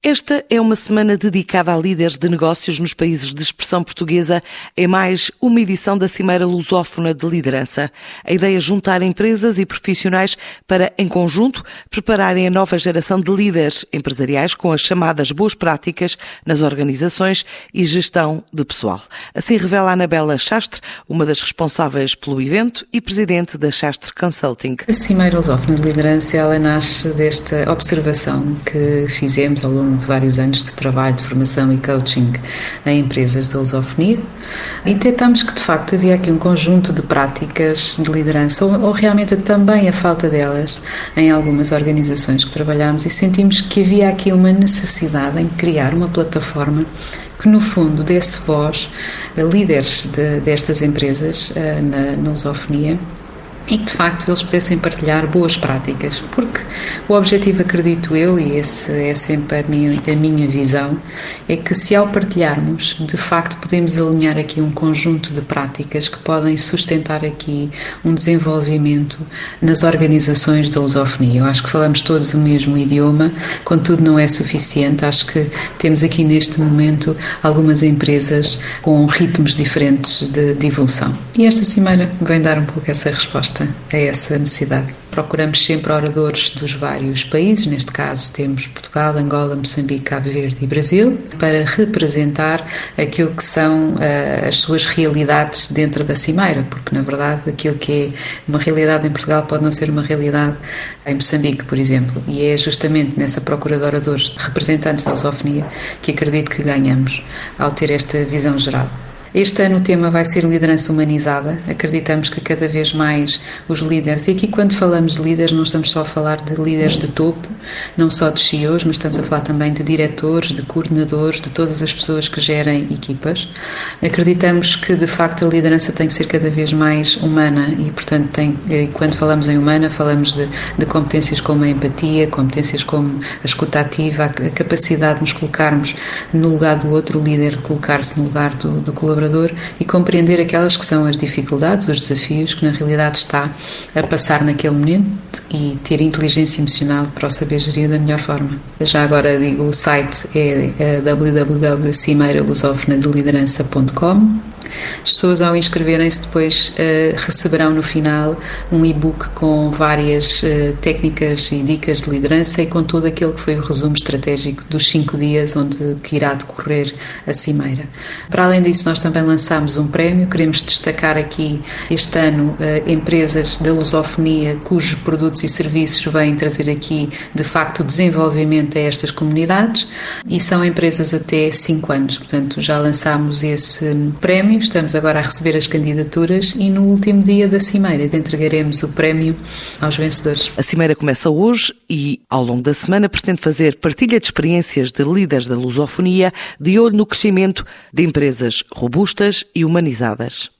Esta é uma semana dedicada a líderes de negócios nos países de expressão portuguesa. É mais uma edição da Cimeira Lusófona de Liderança. A ideia é juntar empresas e profissionais para, em conjunto, prepararem a nova geração de líderes empresariais com as chamadas boas práticas nas organizações e gestão de pessoal. Assim revela a Anabela Chastre, uma das responsáveis pelo evento e presidente da Chastre Consulting. A Cimeira Lusófona de Liderança ela nasce desta observação que fizemos ao longo de vários anos de trabalho, de formação e coaching em empresas da lusofonia. E detectámos que de facto havia aqui um conjunto de práticas de liderança ou, ou realmente também a falta delas em algumas organizações que trabalhámos e sentimos que havia aqui uma necessidade em criar uma plataforma que no fundo desse voz a líderes de, destas empresas eh, na, na lusofonia e que de facto eles pudessem partilhar boas práticas, porque o objetivo, acredito eu, e esse é sempre a minha, a minha visão, é que se ao partilharmos, de facto podemos alinhar aqui um conjunto de práticas que podem sustentar aqui um desenvolvimento nas organizações da lusofonia. Eu acho que falamos todos o mesmo idioma, contudo não é suficiente, acho que temos aqui neste momento algumas empresas com ritmos diferentes de, de evolução. E esta cimeira vem dar um pouco essa resposta resposta a essa necessidade. Procuramos sempre oradores dos vários países, neste caso temos Portugal, Angola, Moçambique, Cabo Verde e Brasil, para representar aquilo que são uh, as suas realidades dentro da Cimeira, porque na verdade aquilo que é uma realidade em Portugal pode não ser uma realidade em Moçambique, por exemplo, e é justamente nessa procura de oradores representantes da lusofonia que acredito que ganhamos ao ter esta visão geral. Este ano o tema vai ser liderança humanizada. Acreditamos que cada vez mais os líderes, e aqui quando falamos de líderes, não estamos só a falar de líderes de topo, não só de CEOs, mas estamos a falar também de diretores, de coordenadores, de todas as pessoas que gerem equipas. Acreditamos que de facto a liderança tem que ser cada vez mais humana e, portanto, tem, quando falamos em humana, falamos de, de competências como a empatia, competências como a escuta ativa, a capacidade de nos colocarmos no lugar do outro, líder colocar-se no lugar do colaborador colaborador e compreender aquelas que são as dificuldades, os desafios que na realidade está a passar naquele momento e ter inteligência emocional para o saber gerir da melhor forma. Já agora digo, o site é, é www.cimeiralusofnadeliderança.com as pessoas, ao inscreverem-se, depois uh, receberão no final um e-book com várias uh, técnicas e dicas de liderança e com todo aquele que foi o resumo estratégico dos cinco dias onde que irá decorrer a cimeira. Para além disso, nós também lançamos um prémio. Queremos destacar aqui este ano uh, empresas da lusofonia cujos produtos e serviços vêm trazer aqui, de facto, desenvolvimento a estas comunidades e são empresas até cinco anos. Portanto, já lançamos esse prémio Estamos agora a receber as candidaturas e no último dia da Cimeira entregaremos o prémio aos vencedores. A Cimeira começa hoje e, ao longo da semana, pretende fazer partilha de experiências de líderes da lusofonia de olho no crescimento de empresas robustas e humanizadas.